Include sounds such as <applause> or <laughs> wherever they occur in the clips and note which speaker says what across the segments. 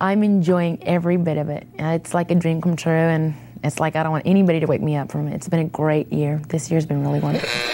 Speaker 1: I'm enjoying every bit of it. It's like a dream come true, and it's like I don't want anybody to wake me up from it. It's been a great year. This year's been really wonderful.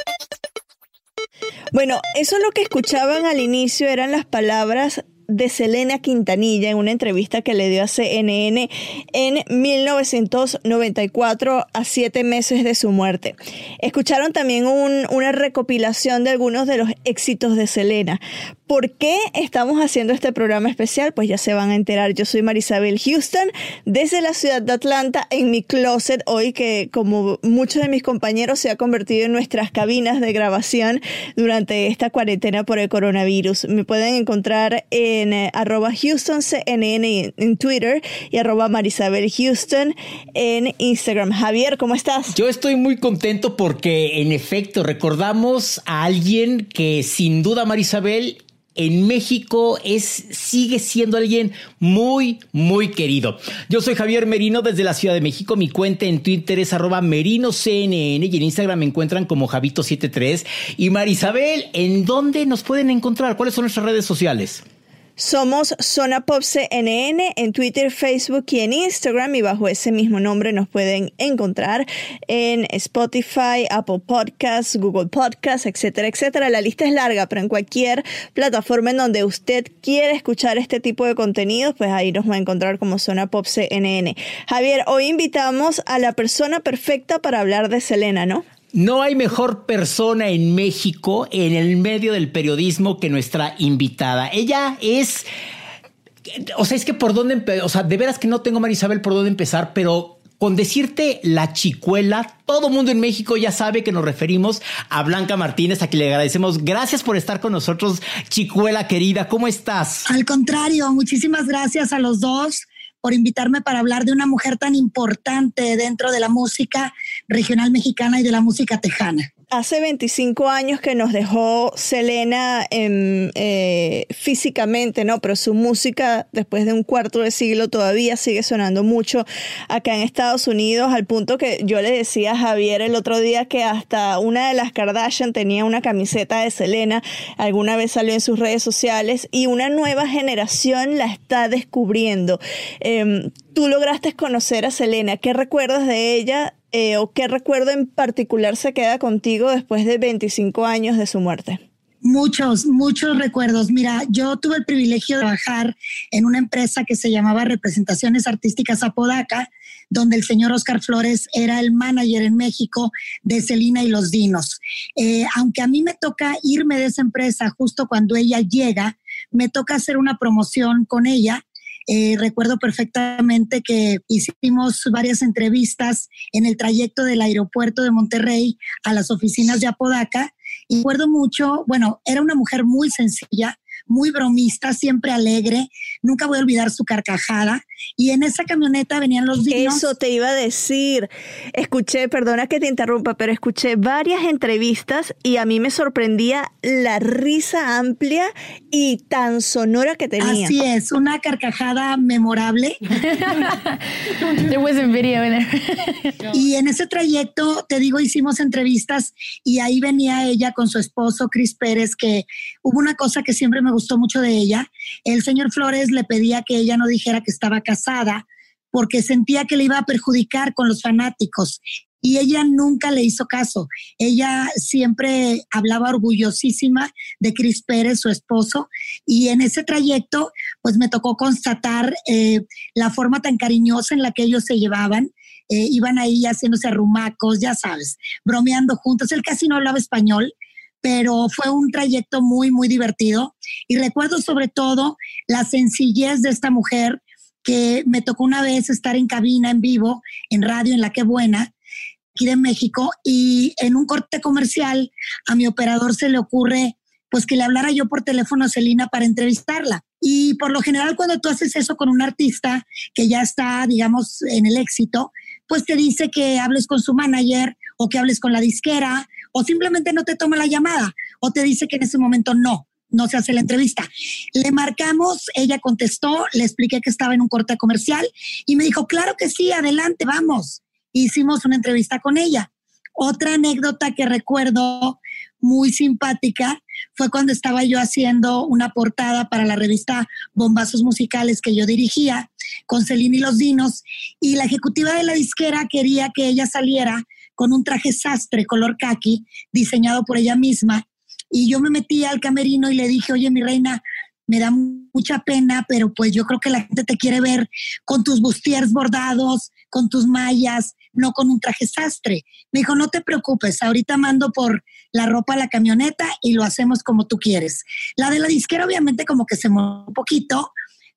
Speaker 2: Bueno, eso es lo que escuchaban al inicio eran las palabras de Selena Quintanilla en una entrevista que le dio a CNN en 1994 a siete meses de su muerte. Escucharon también una recopilación de algunos de los éxitos de Selena. ¿Por qué estamos haciendo este programa especial? Pues ya se van a enterar. Yo soy Marisabel Houston desde la ciudad de Atlanta en mi closet hoy que como muchos de mis compañeros se ha convertido en nuestras cabinas de grabación durante esta cuarentena por el coronavirus. Me pueden encontrar en eh, arroba HoustonCNN en Twitter y arroba Marisabel Houston en Instagram. Javier, ¿cómo estás?
Speaker 3: Yo estoy muy contento porque en efecto recordamos a alguien que sin duda Marisabel en México es, sigue siendo alguien muy, muy querido. Yo soy Javier Merino desde la Ciudad de México. Mi cuenta en Twitter es arroba merinoCNN y en Instagram me encuentran como Javito73. Y Marisabel, ¿en dónde nos pueden encontrar? ¿Cuáles son nuestras redes sociales?
Speaker 2: Somos Zona Pop CNN en Twitter, Facebook y en Instagram y bajo ese mismo nombre nos pueden encontrar en Spotify, Apple Podcasts, Google Podcasts, etcétera, etcétera. La lista es larga, pero en cualquier plataforma en donde usted quiere escuchar este tipo de contenidos, pues ahí nos va a encontrar como Zona Pop CNN. Javier, hoy invitamos a la persona perfecta para hablar de Selena, ¿no?
Speaker 3: No hay mejor persona en México en el medio del periodismo que nuestra invitada. Ella es... O sea, es que por dónde o sea, de veras que no tengo, Marisabel, por dónde empezar, pero con decirte la chicuela, todo mundo en México ya sabe que nos referimos a Blanca Martínez, a quien le agradecemos. Gracias por estar con nosotros, chicuela querida. ¿Cómo estás?
Speaker 4: Al contrario, muchísimas gracias a los dos por invitarme para hablar de una mujer tan importante dentro de la música regional mexicana y de la música tejana
Speaker 2: hace 25 años que nos dejó Selena eh, físicamente, ¿no? Pero su música, después de un cuarto de siglo, todavía sigue sonando mucho acá en Estados Unidos, al punto que yo le decía a Javier el otro día que hasta una de las Kardashian tenía una camiseta de Selena, alguna vez salió en sus redes sociales, y una nueva generación la está descubriendo. Em, tú lograste conocer a Selena, ¿qué recuerdas de ella eh, o qué recuerdo en particular se queda contigo después de 25 años de su muerte?
Speaker 4: Muchos, muchos recuerdos. Mira, yo tuve el privilegio de trabajar en una empresa que se llamaba Representaciones Artísticas Apodaca, donde el señor Oscar Flores era el manager en México de Celina y los Dinos. Eh, aunque a mí me toca irme de esa empresa justo cuando ella llega, me toca hacer una promoción con ella eh, recuerdo perfectamente que hicimos varias entrevistas en el trayecto del aeropuerto de Monterrey a las oficinas de Apodaca. Y recuerdo mucho, bueno, era una mujer muy sencilla, muy bromista, siempre alegre. Nunca voy a olvidar su carcajada. Y en esa camioneta venían los niños.
Speaker 2: Eso te iba a decir. Escuché, perdona que te interrumpa, pero escuché varias entrevistas y a mí me sorprendía la risa amplia y tan sonora que tenía.
Speaker 4: Así es, una carcajada memorable. <laughs>
Speaker 1: There was a video in
Speaker 4: there. y en ese trayecto, te digo, hicimos entrevistas y ahí venía ella con su esposo, Chris Pérez, que hubo una cosa que siempre me gustó mucho de ella. El señor Flores le pedía que ella no dijera que estaba casada porque sentía que le iba a perjudicar con los fanáticos y ella nunca le hizo caso. Ella siempre hablaba orgullosísima de Chris Pérez, su esposo, y en ese trayecto, pues me tocó constatar eh, la forma tan cariñosa en la que ellos se llevaban. Eh, iban ahí haciéndose arrumacos, ya sabes, bromeando juntos. Él casi no hablaba español, pero fue un trayecto muy, muy divertido. Y recuerdo sobre todo la sencillez de esta mujer que me tocó una vez estar en cabina en vivo, en radio, en La Que Buena, aquí de México, y en un corte comercial a mi operador se le ocurre pues que le hablara yo por teléfono a Celina para entrevistarla. Y por lo general cuando tú haces eso con un artista que ya está, digamos, en el éxito, pues te dice que hables con su manager o que hables con la disquera o simplemente no te toma la llamada o te dice que en ese momento no, no se hace la entrevista. Le marcamos, ella contestó, le expliqué que estaba en un corte comercial y me dijo, claro que sí, adelante, vamos. Hicimos una entrevista con ella. Otra anécdota que recuerdo muy simpática fue cuando estaba yo haciendo una portada para la revista Bombazos Musicales que yo dirigía con Celine y los Dinos y la ejecutiva de la disquera quería que ella saliera con un traje sastre color khaki diseñado por ella misma y yo me metí al camerino y le dije, oye mi reina, me da mucha pena, pero pues yo creo que la gente te quiere ver con tus bustiers bordados, con tus mallas, no con un traje sastre. Me dijo, no te preocupes, ahorita mando por la ropa a la camioneta y lo hacemos como tú quieres. La de la disquera obviamente como que se movió un poquito,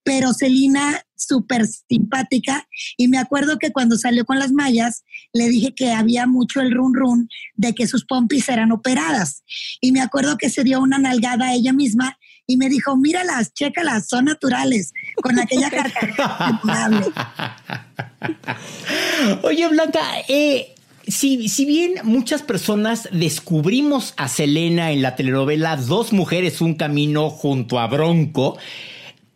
Speaker 4: pero Celina súper simpática. Y me acuerdo que cuando salió con las mallas le dije que había mucho el run run de que sus pompis eran operadas. Y me acuerdo que se dio una nalgada a ella misma y me dijo, míralas, chécalas, son naturales, con aquella <laughs> carcajada
Speaker 3: Oye, Blanca, eh, si, si, bien muchas personas descubrimos a Selena en la telenovela Dos Mujeres, un Camino junto a Bronco,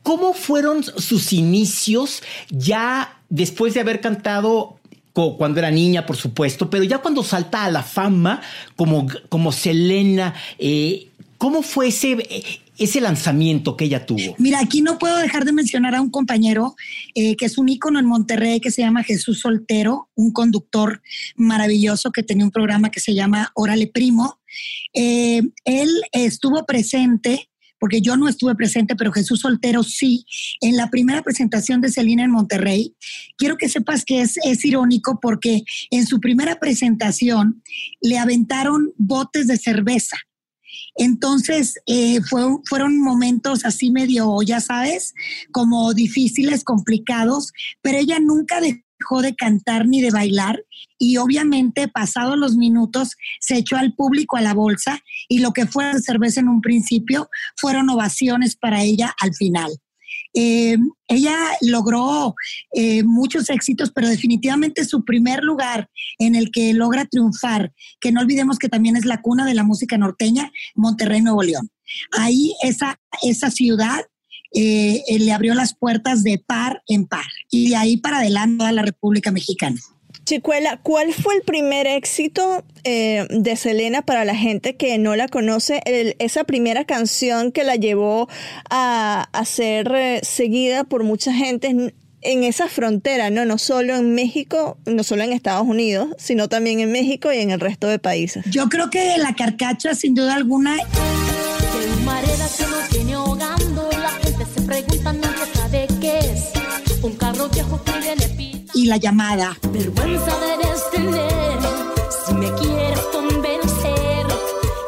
Speaker 3: ¿cómo fueron sus inicios ya después de haber cantado cuando era niña, por supuesto, pero ya cuando salta a la fama como, como Selena, eh, ¿cómo fue ese, ese lanzamiento que ella tuvo?
Speaker 4: Mira, aquí no puedo dejar de mencionar a un compañero eh, que es un ícono en Monterrey que se llama Jesús Soltero, un conductor maravilloso que tenía un programa que se llama Órale Primo. Eh, él estuvo presente porque yo no estuve presente, pero Jesús Soltero sí, en la primera presentación de Celina en Monterrey. Quiero que sepas que es, irónico porque en su primera presentación le aventaron botes de cerveza entonces, eh, fueron momentos así medio, ya sabes, como difíciles, complicados, pero ella nunca dejó de cantar ni de bailar y obviamente pasados los minutos se echó al público a la bolsa y lo que fue cerveza en un principio fueron ovaciones para ella al final. Eh, ella logró eh, muchos éxitos, pero definitivamente su primer lugar en el que logra triunfar, que no olvidemos que también es la cuna de la música norteña, Monterrey, Nuevo León. Ahí esa, esa ciudad eh, le abrió las puertas de par en par y de ahí para adelante a la República Mexicana.
Speaker 2: Chicuela, ¿cuál fue el primer éxito eh, de Selena para la gente que no la conoce? esa primera canción que la llevó a, ser eh, seguida por mucha gente en, esa frontera, ¿no? No solo en México, no solo en Estados Unidos, sino también en México y en el resto de países.
Speaker 4: Yo creo que la carcacha, sin duda alguna.
Speaker 5: la Un carro viejo que
Speaker 4: y la llamada.
Speaker 5: Vergüenza debes tener si me quieres convencer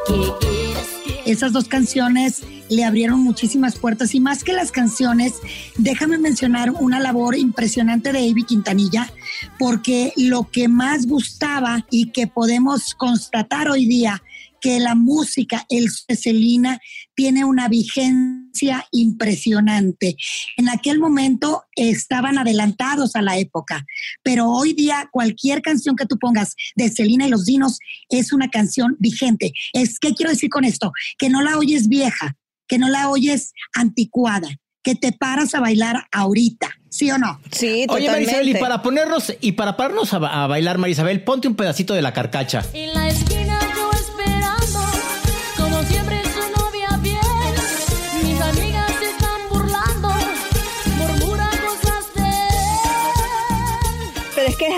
Speaker 5: que
Speaker 4: Esas dos canciones le abrieron muchísimas puertas y más que las canciones, déjame mencionar una labor impresionante de Avi Quintanilla, porque lo que más gustaba y que podemos constatar hoy día que la música, el Celina, tiene una vigencia impresionante. En aquel momento estaban adelantados a la época, pero hoy día cualquier canción que tú pongas de Celina y los Dinos es una canción vigente. Es, ¿Qué quiero decir con esto? Que no la oyes vieja, que no la oyes anticuada, que te paras a bailar ahorita. ¿Sí o no?
Speaker 2: Sí, totalmente.
Speaker 3: Oye, Marisabel, y para ponernos, y para pararnos a, a bailar, Marisabel, ponte un pedacito de la carcacha.
Speaker 5: En la esquina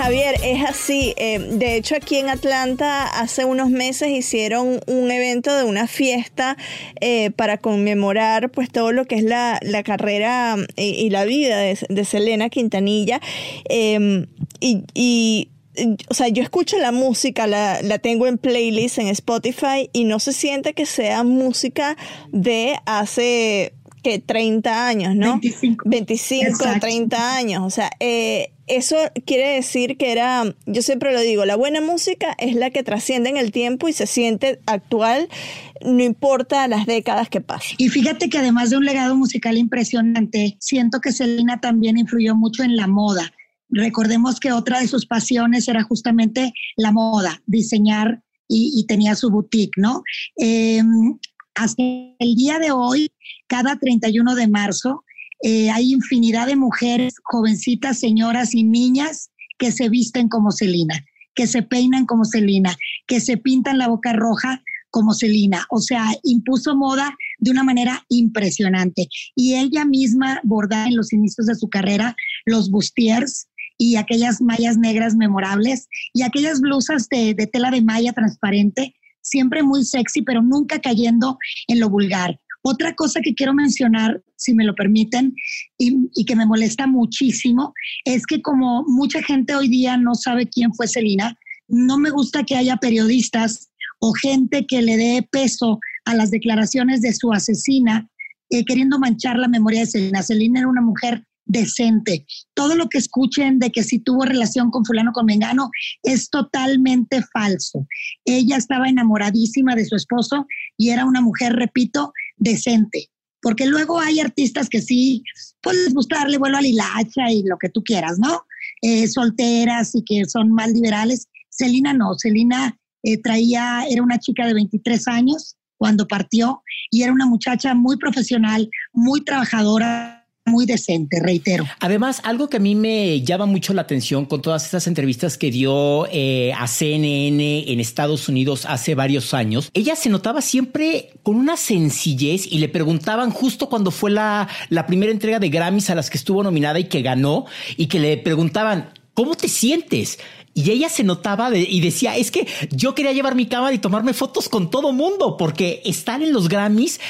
Speaker 2: Javier, es así. Eh, de hecho, aquí en Atlanta hace unos meses hicieron un evento de una fiesta eh, para conmemorar pues todo lo que es la, carrera eh, y, la vida de, Selena Quintanilla. Em, y, o sea, yo escucho la música, la, la, tengo en playlist en Spotify y no se siente que sea música de hace que 30 años, ¿no? 25. 25, 30 años. O sea, eh, eso quiere decir que era, yo siempre lo digo, la buena música es la que trasciende en el tiempo y se siente actual, no importa las décadas que pasen.
Speaker 4: Y fíjate que además de un legado musical impresionante, siento que Selena también influyó mucho en la moda. Recordemos que otra de sus pasiones era justamente la moda, diseñar y, tenía su boutique, ¿no? Eh, hasta el día de hoy, cada 31 de marzo, eh, hay infinidad de mujeres, jovencitas, señoras y niñas que se visten como Celina, que se peinan como Celina, que se pintan la boca roja como Celina. O sea, impuso moda de una manera impresionante. Y ella misma bordaba en los inicios de su carrera los bustiers y aquellas mallas negras memorables y aquellas blusas de, de tela de malla transparente siempre muy sexy, pero nunca cayendo en lo vulgar. Otra cosa que quiero mencionar, si me lo permiten, y, que me molesta muchísimo, es que como mucha gente hoy día no sabe quién fue Celina, no me gusta que haya periodistas o gente que le dé peso a las declaraciones de su asesina, eh, queriendo manchar la memoria de Celina. Celina era una mujer decente. Todo lo que escuchen de que si tuvo relación con fulano con mengano es totalmente falso. Ella estaba enamoradísima de su esposo y era una mujer, repito, decente. Porque luego hay artistas que sí, puedes gustarle vuelo a Lilacha y lo que tú quieras, ¿no? Eh, solteras y que son más liberales. Celina no, Celina eh, traía, era una chica de 23 años cuando partió y era una muchacha muy profesional, muy trabajadora, muy decente, reitero.
Speaker 3: Además, algo que a mí me llama mucho la atención con todas estas entrevistas que dio eh, a CNN en Estados Unidos hace varios años, ella se notaba siempre con una sencillez y le preguntaban justo cuando fue la, la primera entrega de Grammys a las que estuvo nominada y que ganó, y que le preguntaban, ¿cómo te sientes? Y ella se notaba y decía, es que yo quería llevar mi cámara y tomarme fotos con todo mundo, porque estar en los Grammys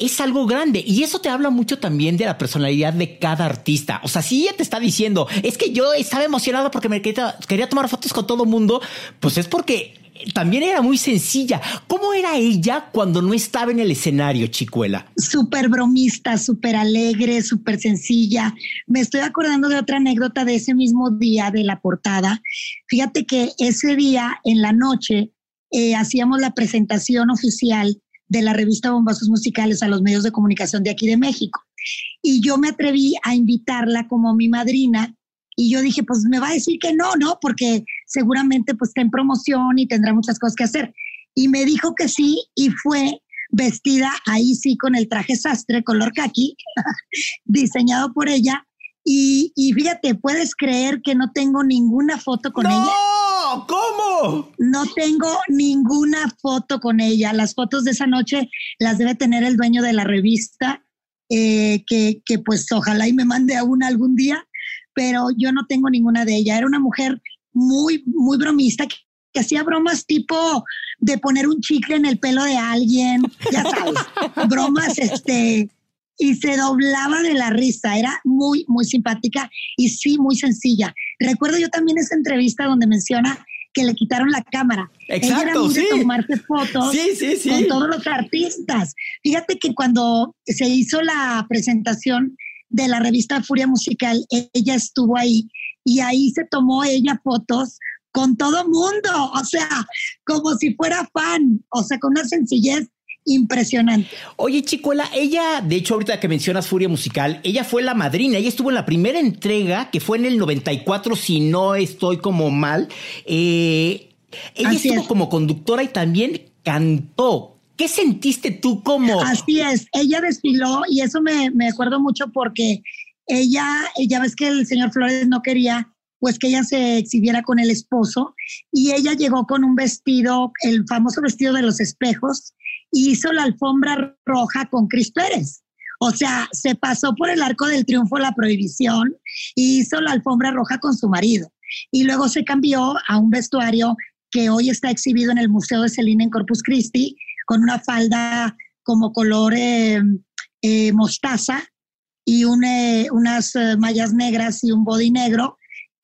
Speaker 3: es algo grande y eso te habla mucho también de la personalidad de cada artista. O sea, si ella te está diciendo, es que yo estaba emocionada porque me quería, quería tomar fotos con todo mundo, pues es porque también era muy sencilla. ¿Cómo era ella cuando no estaba en el escenario, Chicuela?
Speaker 4: Súper bromista, súper alegre, súper sencilla. Me estoy acordando de otra anécdota de ese mismo día de la portada. Fíjate que ese día en la noche eh, hacíamos la presentación oficial de la revista Bombazos Musicales a los medios de comunicación de aquí de México. Y yo me atreví a invitarla como mi madrina y yo dije, pues me va a decir que no, ¿no? Porque seguramente pues está en promoción y tendrá muchas cosas que hacer. Y me dijo que sí y fue vestida ahí sí con el traje sastre color kaki, <laughs> diseñado por ella. Y, y, fíjate, puedes creer que no tengo ninguna foto con ella.
Speaker 3: ¿Cómo?
Speaker 4: No tengo ninguna foto con ella. Las fotos de esa noche las debe tener el dueño de la revista, eh, que, que, pues ojalá y me mande a una algún día, pero yo no tengo ninguna de ella. Era una mujer muy, muy bromista que, que hacía bromas tipo de poner un chicle en el pelo de alguien, ya sabes, bromas este y se doblaba de la risa. Era muy, muy simpática y sí, muy sencilla. Recuerdo yo también esa entrevista donde menciona que le quitaron la cámara.
Speaker 3: Exacto,
Speaker 4: sí. tomarse fotos con todos los artistas. Fíjate que cuando se hizo la presentación de la revista Furia Musical, ella estuvo ahí y ahí se tomó ella fotos con todo mundo, o sea, como si fuera fan, o sea, con una sencillez impresionante.
Speaker 3: Oye, Chicuela, ella, de hecho, ahorita que mencionas Furia Musical, ella fue la madrina, ella estuvo en la primera entrega, que fue en el 94, si no estoy como mal. Eh, ella estuvo como conductora y también cantó. ¿Qué sentiste tú como?
Speaker 4: Así es, ella desfiló y eso me, me acuerdo mucho porque ella, ya ves que el señor Flores no quería pues que ella se exhibiera con el esposo y ella llegó con un vestido, el famoso vestido de los espejos, hizo la alfombra roja con Cris Pérez. O sea, se pasó por el arco del triunfo la prohibición y hizo la alfombra roja con su marido. y luego se cambió a un vestuario que hoy está exhibido en el Museo de Celina en Corpus Christi, con una falda como color eh, eh, mostaza y unas mallas negras y un body negro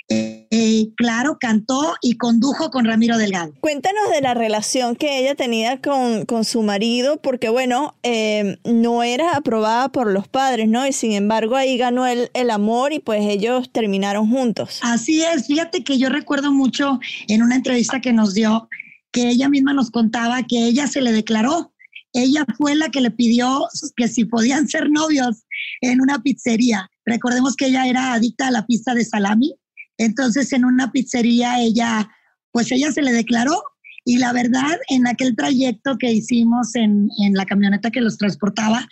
Speaker 4: eh, claro, cantó y condujo con Ramiro Delgado.
Speaker 2: Cuéntanos de la relación que ella tenía con, con su marido, porque bueno, eh, no era aprobada por los padres, ¿no? Y sin embargo ahí ganó el, el amor y pues ellos terminaron juntos.
Speaker 4: Así es, fíjate que yo recuerdo mucho en una entrevista que nos dio que ella misma nos contaba que ella se le declaró ella fue la que le pidió que si podían ser novios en una pizzería. Recordemos que ella era adicta a la pista de salami entonces en una pizzería ella, pues ella se le declaró y la verdad en aquel trayecto que hicimos en, en la camioneta que los transportaba,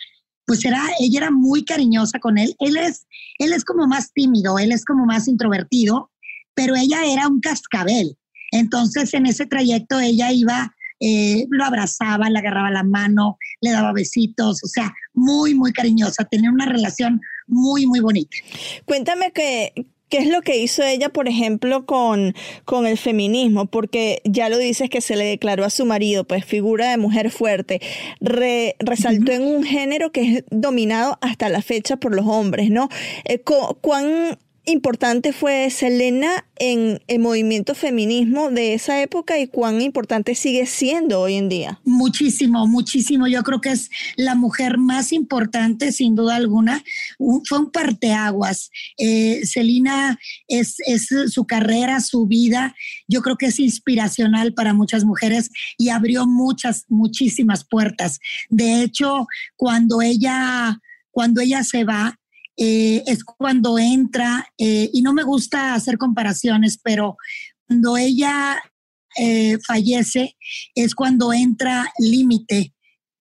Speaker 4: pues era, ella era muy cariñosa con él. Él es, él es como más tímido, él es como más introvertido, pero ella era un cascabel. Entonces en ese trayecto ella iba, eh, lo abrazaba, le agarraba la mano, le daba besitos, o sea, muy, muy cariñosa, tenía una relación muy, muy bonita.
Speaker 2: Cuéntame que, ¿Qué es lo que hizo ella, por ejemplo, con, con el feminismo? Porque ya lo dices que se le declaró a su marido, pues figura de mujer fuerte. resaltó en un género que es dominado hasta la fecha por los hombres, ¿no? Eh, ¿Cuán importante fue Selena en el movimiento feminismo de esa época y cuán importante sigue siendo hoy en día?
Speaker 4: Muchísimo, muchísimo. Yo creo que es la mujer más importante, sin duda alguna. fue un parteaguas. Eh, Selena es, es su carrera, su vida. Yo creo que es inspiracional para muchas mujeres y abrió muchas, muchísimas puertas. De hecho, cuando ella, cuando ella se va, eh, es cuando entra, eh, y no me gusta hacer comparaciones, pero cuando ella eh, fallece es cuando entra Límite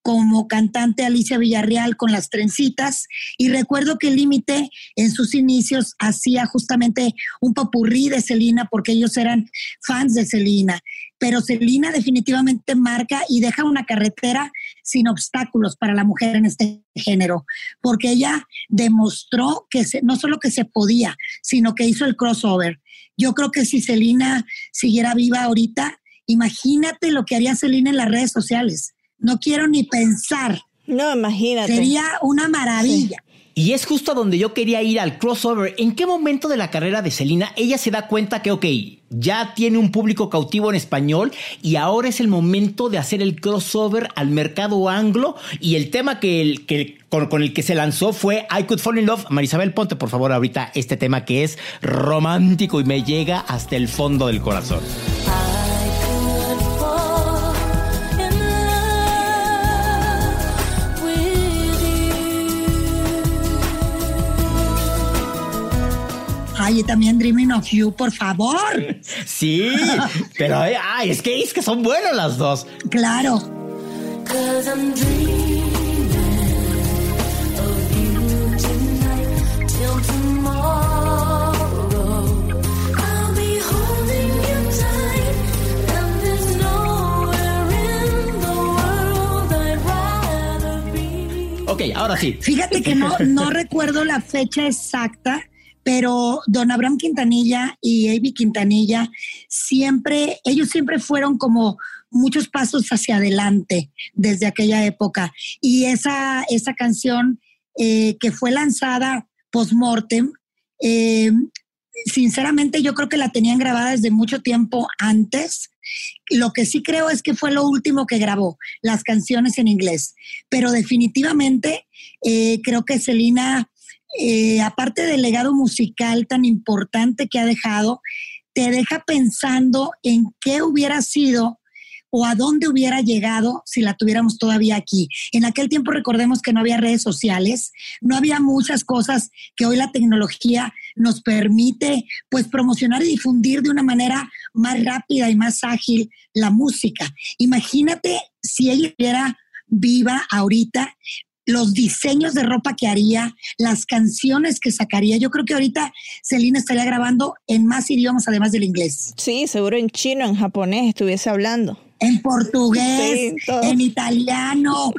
Speaker 4: como cantante Alicia Villarreal con las trencitas. Y recuerdo que Límite en sus inicios hacía justamente un popurrí de Celina porque ellos eran fans de Celina, pero Celina definitivamente marca y deja una carretera sin obstáculos para la mujer en este género, porque ella demostró que no solo que se podía, sino que hizo el crossover. Yo creo que si Celina siguiera viva ahorita, imagínate lo que haría Celina en las redes sociales. No quiero ni pensar.
Speaker 2: No, imagínate.
Speaker 4: Sería una maravilla.
Speaker 3: Y es justo donde yo quería ir al crossover. ¿En qué momento de la carrera de Selena ella se da cuenta que, ok, ya tiene un público cautivo en español y ahora es el momento de hacer el crossover al mercado anglo? Y el tema que, que con, con, el que se lanzó fue I Could Fall in Love. Marisabel, ponte por favor ahorita este tema que es romántico y me llega hasta el fondo del corazón.
Speaker 4: Ay, y también Dreaming of You, por favor.
Speaker 3: Sí, pero ay, es que es que son buenas las dos.
Speaker 4: Claro.
Speaker 3: Ok, ahora sí.
Speaker 4: Fíjate que no, no recuerdo la fecha exacta, pero don Abraham Quintanilla y Avi Quintanilla siempre, ellos siempre fueron como muchos pasos hacia adelante desde aquella época. Y esa, esa canción eh, que fue lanzada post-mortem, eh, sinceramente yo creo que la tenían grabada desde mucho tiempo antes. Lo que sí creo es que fue lo último que grabó, las canciones en inglés. Pero definitivamente eh, creo que Selena eh, aparte del legado musical tan importante que ha dejado, te deja pensando en qué hubiera sido o a dónde hubiera llegado si la tuviéramos todavía aquí. En aquel tiempo recordemos que no había redes sociales, no había muchas cosas que hoy la tecnología nos permite pues promocionar y difundir de una manera más rápida y más ágil la música. Imagínate si ella estuviera viva ahorita, los diseños de ropa que haría, las canciones que sacaría. Yo creo que ahorita Celina estaría grabando en más idiomas además del inglés.
Speaker 2: Sí, seguro en chino, en japonés estuviese hablando.
Speaker 4: en portugués, en italiano,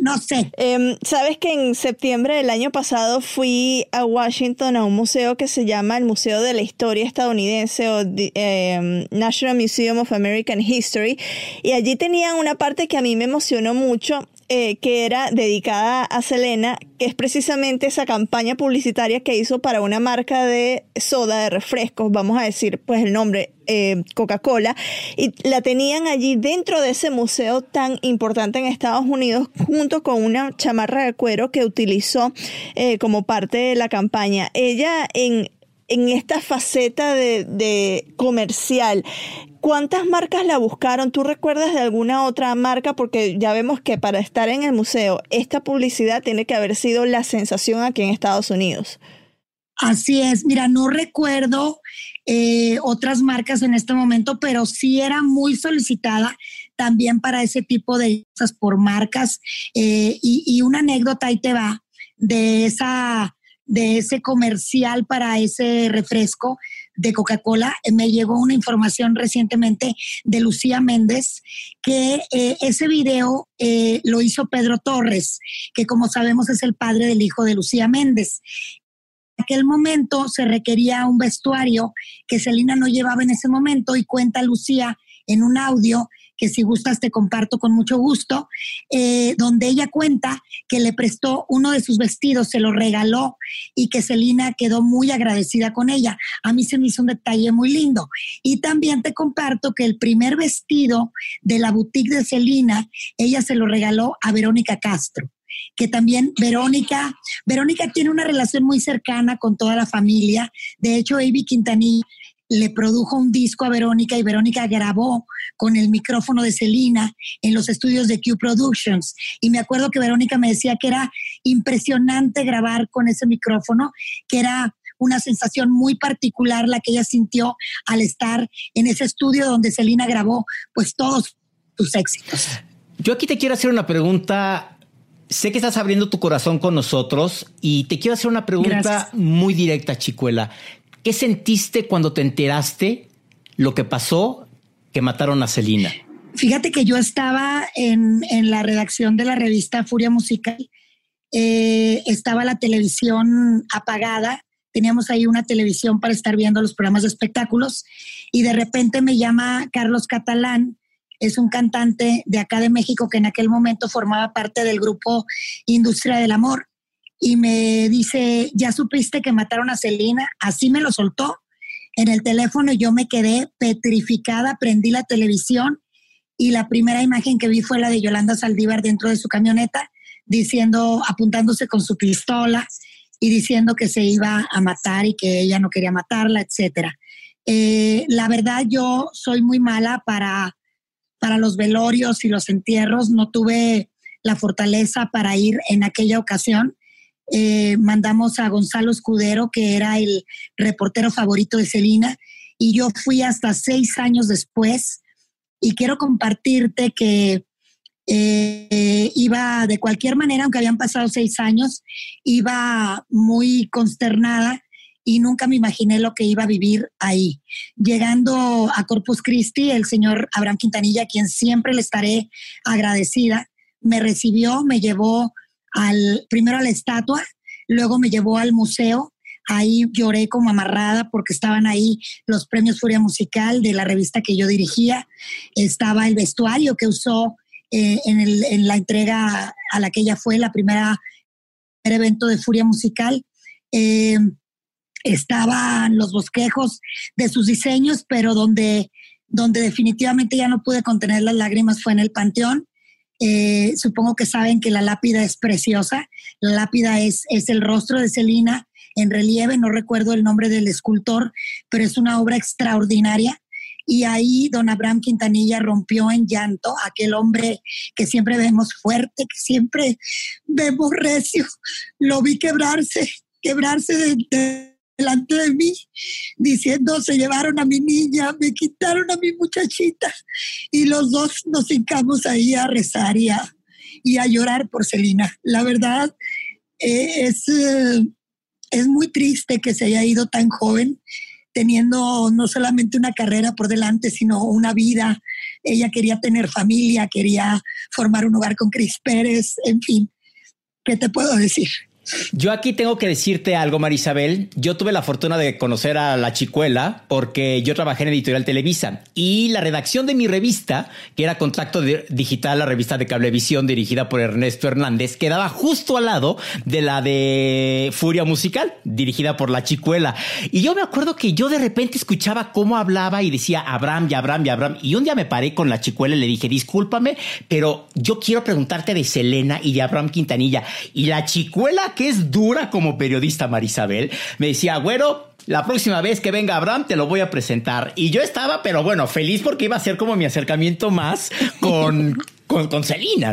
Speaker 4: no sé.
Speaker 2: Em, Sabes que en septiembre del año pasado fui a Washington a un museo que se llama el Museo de la Historia Estadounidense o em, National Museum of American History y allí tenían una parte que a mí me emocionó mucho eh, que era dedicada a Selena, que es precisamente esa campaña publicitaria que hizo para una marca de soda, de refrescos, vamos a decir pues el nombre, eh, Coca-Cola, y la tenían allí dentro de ese museo tan importante en Estados Unidos, junto con una chamarra de cuero que utilizó eh, como parte de la campaña. Ella en en esta faceta de, de, comercial, ¿Cuántas marcas la buscaron? ¿Tú recuerdas de alguna otra marca? Porque ya vemos que para estar en el museo, esta publicidad tiene que haber sido la sensación aquí en Estados Unidos.
Speaker 4: Así es, mira, no recuerdo eh, otras marcas en este momento, pero sí era muy solicitada también para ese tipo de cosas por marcas. Eh, y, una anécdota ahí te va de esa de ese comercial para ese refresco de Coca-Cola, eh, me llegó una información recientemente de Lucía Méndez que eh, ese video eh, lo hizo Pedro Torres, que como sabemos es el padre del hijo de Lucía Méndez. En aquel momento se requería un vestuario que Celina no llevaba en ese momento y cuenta Lucía en un audio que si gustas te comparto con mucho gusto, eh, donde ella cuenta que le prestó uno de sus vestidos, se lo regaló y que Celina quedó muy agradecida con ella. A mí se me hizo un detalle muy lindo. Y también te comparto que el primer vestido de la boutique de Celina, ella se lo regaló a Verónica Castro que también Verónica, Verónica tiene una relación muy cercana con toda la familia. De hecho, Avi Quintanilla le produjo un disco a Verónica y Verónica grabó con el micrófono de Celina en los estudios de Q Productions. Y me acuerdo que Verónica me decía que era impresionante grabar con ese micrófono, que era una sensación muy particular la que ella sintió al estar en ese estudio donde Celina grabó pues todos sus éxitos.
Speaker 3: Yo aquí te quiero hacer una pregunta. Sé que estás abriendo tu corazón con nosotros y te quiero hacer una pregunta muy directa, Chicuela. ¿Qué sentiste cuando te enteraste lo que pasó que mataron a Celina?
Speaker 4: Fíjate que yo estaba en, la redacción de la revista Furia Musical. Eh, estaba la televisión apagada. Teníamos ahí una televisión para estar viendo los programas de espectáculos. Y de repente me llama Carlos Catalán, es un cantante de acá de México que en aquel momento formaba parte del grupo Industria del Amor y me dice, ¿ya supiste que mataron a Celina? Así me lo soltó en el teléfono yo me quedé petrificada, prendí la televisión y la primera imagen que vi fue la de Yolanda Saldívar dentro de su camioneta, diciendo, apuntándose con su pistola y diciendo que se iba a matar y que ella no quería matarla, etc. Eh, la verdad, yo soy muy mala para, para los velorios y los entierros, no tuve la fortaleza para ir en aquella ocasión eh, mandamos a Gonzalo Escudero, que era el reportero favorito de Celina, y yo fui hasta seis años después. Y quiero compartirte que eh, iba de cualquier manera, aunque habían pasado seis años, iba muy consternada y nunca me imaginé lo que iba a vivir ahí. Llegando a Corpus Christi, el señor Abraham Quintanilla, a quien siempre le estaré agradecida, me recibió, me llevó al, primero a la estatua, luego me llevó al museo, ahí lloré como amarrada porque estaban ahí los premios Furia Musical de la revista que yo dirigía, estaba el vestuario que usó eh, en, la entrega a la que ella fue, la primera primer evento de Furia Musical. Eh, estaban los bosquejos de sus diseños, pero donde, donde definitivamente ya no pude contener las lágrimas fue en el Panteón. Eh, supongo que saben que la lápida es preciosa. La lápida es, es el rostro de Celina en relieve, no recuerdo el nombre del escultor, pero es una obra extraordinaria. Y ahí don Abraham Quintanilla rompió en llanto, aquel hombre que siempre vemos fuerte, que siempre vemos recio, lo vi quebrarse, quebrarse de delante de mí, diciendo, se llevaron a mi niña, me quitaron a mi muchachita. Y los dos nos hincamos ahí a rezar y a, y a llorar por Celina. La verdad, eh, es, eh, es muy triste que se haya ido tan joven, teniendo no solamente una carrera por delante, sino una vida ella quería tener familia, quería formar un hogar con Cris Pérez, en fin, ¿qué te puedo decir?
Speaker 3: Yo aquí tengo que decirte algo, Marisabel. Yo tuve la fortuna de conocer a la chicuela porque yo trabajé en Editorial Televisa y la redacción de mi revista, que era Contacto Digital, la revista de Cablevisión dirigida por Ernesto Hernández, quedaba justo al lado de la de Furia Musical, dirigida por la chicuela. Y yo me acuerdo que yo de repente escuchaba cómo hablaba y decía Abraham y Abraham y Abraham. Y un día me paré con la chicuela y le dije, discúlpame, pero yo quiero preguntarte de Selena y de Abraham Quintanilla. Y la chicuela que es dura como periodista, Marisabel, me decía, güero, la próxima vez que venga Abraham te lo voy a presentar. Y yo estaba, pero bueno, feliz porque iba a ser como mi acercamiento más con, <laughs> con, con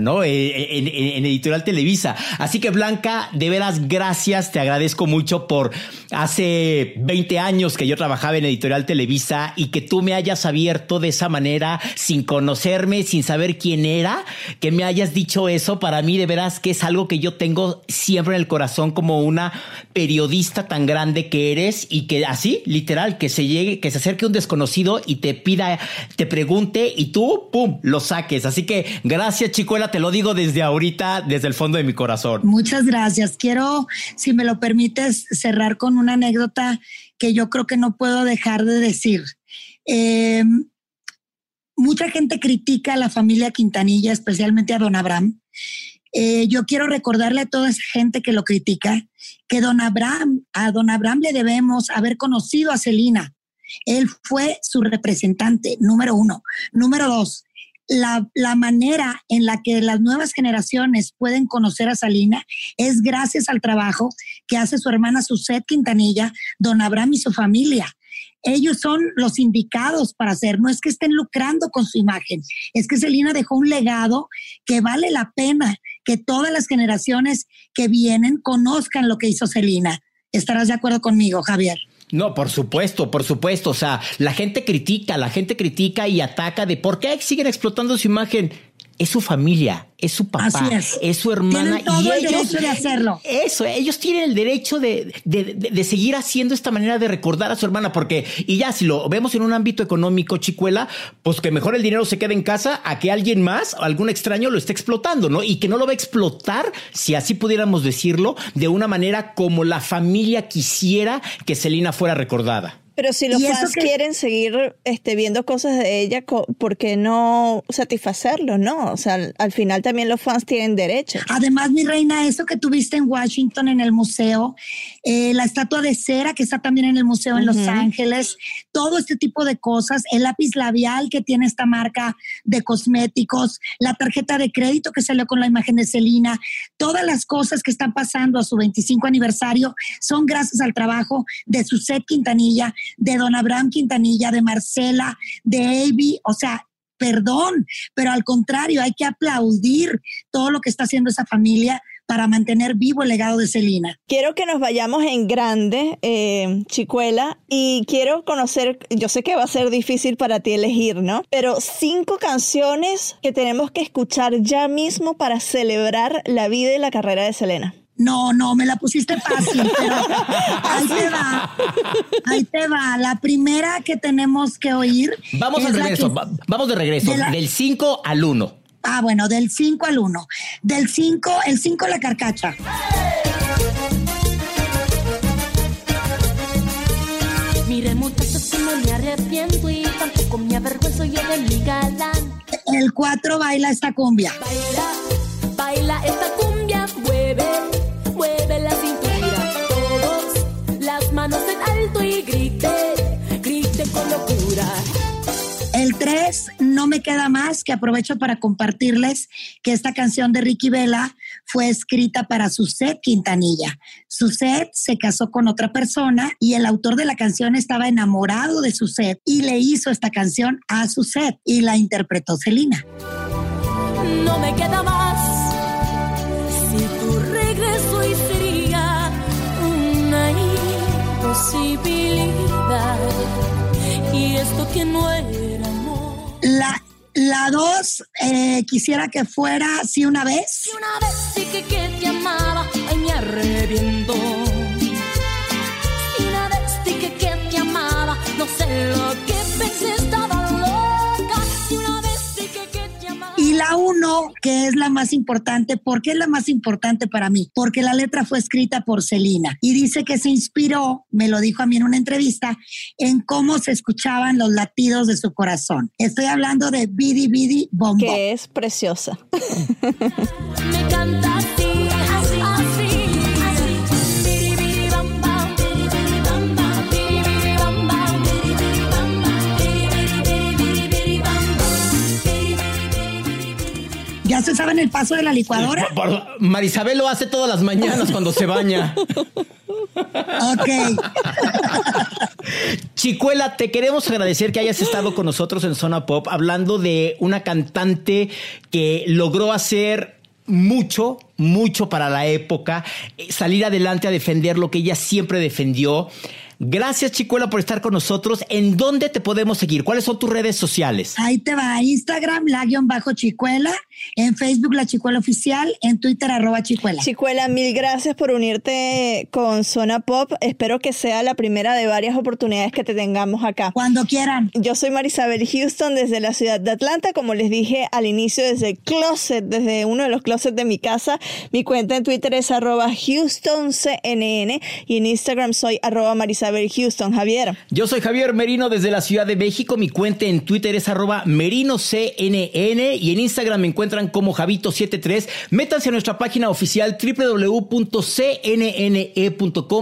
Speaker 3: ¿no? Eh, eh, en, Editorial Televisa. Así que Blanca, de veras, gracias, te agradezco mucho por hace 20 años que yo trabajaba en Editorial Televisa y que tú me hayas abierto de esa manera, sin conocerme, sin saber quién era, que me hayas dicho eso, para mí de veras que es algo que yo tengo siempre en el corazón como una periodista tan grande que eres y que así, literal, que se llegue, que se acerque un desconocido y te pida, te pregunte y tú, pum, lo saques. Así que Gracias, Chicuela, te lo digo desde ahorita, desde el fondo de mi corazón.
Speaker 4: Muchas gracias. Quiero, si me lo permites, cerrar con una anécdota que yo creo que no puedo dejar de decir. Eh, mucha gente critica a la familia Quintanilla, especialmente a don Abraham. Eh, yo quiero recordarle a toda esa gente que lo critica que don Abraham, a don Abraham le debemos haber conocido a Celina. Él fue su representante, número uno. Número dos, la, manera en la que las nuevas generaciones pueden conocer a Salina es gracias al trabajo que hace su hermana Suset Quintanilla, don Abraham y su familia. Ellos son los indicados para hacer, no es que estén lucrando con su imagen, es que Celina dejó un legado que vale la pena que todas las generaciones que vienen conozcan lo que hizo Celina. ¿Estarás de acuerdo conmigo, Javier?
Speaker 3: No, por supuesto, por supuesto. O sea, la gente critica, la gente critica y ataca de por qué siguen explotando su imagen. Es su familia es su papá, es. su hermana.
Speaker 4: todo
Speaker 3: y
Speaker 4: el derecho de hacerlo.
Speaker 3: Eso, ellos tienen el derecho de, de, seguir haciendo esta manera de recordar a su hermana, porque, y ya, si lo vemos en un ámbito económico, chicuela, pues que mejor el dinero se quede en casa a que alguien más, algún extraño, lo esté explotando, ¿no? Y que no lo va a explotar, si así pudiéramos decirlo, de una manera como la familia quisiera que Celina fuera recordada.
Speaker 2: Pero si los fans quieren seguir este, viendo cosas de ella, ¿por qué no satisfacerlo? No, o sea, al, final también los fans tienen derecho.
Speaker 4: Además, mi reina, eso que tuviste en Washington en el museo, eh, la estatua de cera que está también en el museo en Los Ángeles, todo este tipo de cosas, el lápiz labial que tiene esta marca de cosméticos, la tarjeta de crédito que salió con la imagen de Celina, todas las cosas que están pasando a su 25 aniversario son gracias al trabajo de Suset Quintanilla de don Abraham Quintanilla, de Marcela, de Avi, o sea, perdón, pero al contrario, hay que aplaudir todo lo que está haciendo esa familia para mantener vivo el legado de Celina.
Speaker 2: Quiero que nos vayamos en grande, eh, Chicuela, y quiero conocer, yo sé que va a ser difícil para ti elegir, ¿no? Pero cinco canciones que tenemos que escuchar ya mismo para celebrar la vida y la carrera de Selena.
Speaker 4: No, no, me la pusiste fácil, pero <laughs> ahí te va. Ahí te va. La primera que tenemos que oír.
Speaker 3: Vamos al regreso, vamos de regreso, del 5 al 1.
Speaker 4: Ah, bueno, del 5 al 1. Del 5, el 5 la carcacha.
Speaker 5: Mire, muchachos, que no me arrepiento y tampoco me avergüenzo yo de mi galán.
Speaker 4: El 4 baila esta cumbia.
Speaker 5: Baila, baila esta cumbia, mueve mueve la cintura. Todos las manos en alto y grite, grite con locura.
Speaker 4: El 3, no me queda más que aprovecho para compartirles que esta canción de Ricky Vela fue escrita para Suset Quintanilla. Suset se casó con otra persona y el autor de la canción estaba enamorado de Suset y le hizo esta canción a Suset y la interpretó Celina.
Speaker 5: No me queda más y esto que no era amor.
Speaker 4: La, la dos, eh, quisiera que fuera si una vez.
Speaker 5: Si una vez sí que, que te amaba, ay me arrepiento.
Speaker 4: Uno que es la más importante. ¿Por qué es la más importante para mí? Porque la letra fue escrita por Celina y dice que se inspiró, me lo dijo a mí en una entrevista, en cómo se escuchaban los latidos de su corazón. Estoy hablando de Bidi Bidi Bombo.
Speaker 2: Que es preciosa. <laughs>
Speaker 5: Me canta
Speaker 4: ¿Ya se saben el paso de la licuadora?
Speaker 3: Marisabel lo hace todas las mañanas cuando se baña.
Speaker 4: Ok.
Speaker 3: Chicuela, te queremos agradecer que hayas estado con nosotros en Zona Pop hablando de una cantante que logró hacer mucho, mucho para la época, eh, salir adelante a defender lo que ella siempre defendió. Gracias, Chicuela, por estar con nosotros. ¿En dónde te podemos seguir? ¿Cuáles son tus redes sociales?
Speaker 4: Ahí te va. Instagram, la guion bajo chicuela. En Facebook, la chicuela oficial. En Twitter, arroba chicuela.
Speaker 2: Chicuela, mil gracias por unirte con Zona Pop. Espero que sea la primera de varias oportunidades que te tengamos acá.
Speaker 4: Cuando quieran.
Speaker 2: Yo soy Marisabel Houston desde la ciudad de Atlanta, como les dije al inicio desde el closet, desde uno de los closets de mi casa. Mi cuenta en Twitter es arroba HoustonCNN y en Instagram soy arroba Marisabel Houston. Javier.
Speaker 3: Yo soy Javier Merino desde la Ciudad de México. Mi cuenta en Twitter es arroba merinoCNN y en Instagram me encuentran como Javito73. Métanse a nuestra página oficial www.cnne.com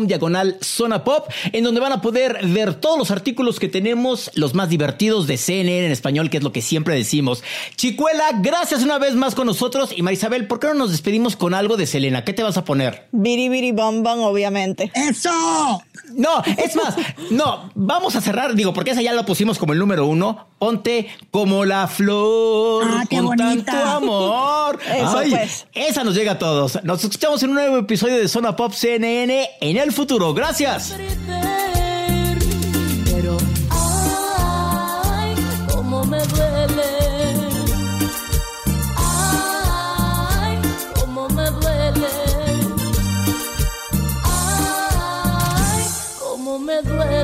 Speaker 3: diagonal zona pop, en donde van a poder ver todos los artículos que tenemos, los más divertidos de CNN en español, que es lo que siempre decimos. Chicuela, gracias una vez más con nosotros. Y Marisabel, ¿por qué no nos despedimos con algo de Selena? ¿Qué te vas a poner?
Speaker 2: Biri Biri Bom Bom, obviamente.
Speaker 4: ¡Eso!
Speaker 3: No, es más, no, vamos a cerrar, digo, porque esa ya la pusimos como el número uno. Ponte como la flor
Speaker 4: Ah, qué
Speaker 3: con
Speaker 4: bonita.
Speaker 3: tanto amor. <laughs>
Speaker 2: Eso, pues.
Speaker 3: Esa nos llega a todos. Nos escuchamos en un nuevo episodio de Zona Pop CNN en el futuro. Gracias.
Speaker 5: Pero, ay, cómo me duele. Ay, cómo me duele. Ay, cómo me duele.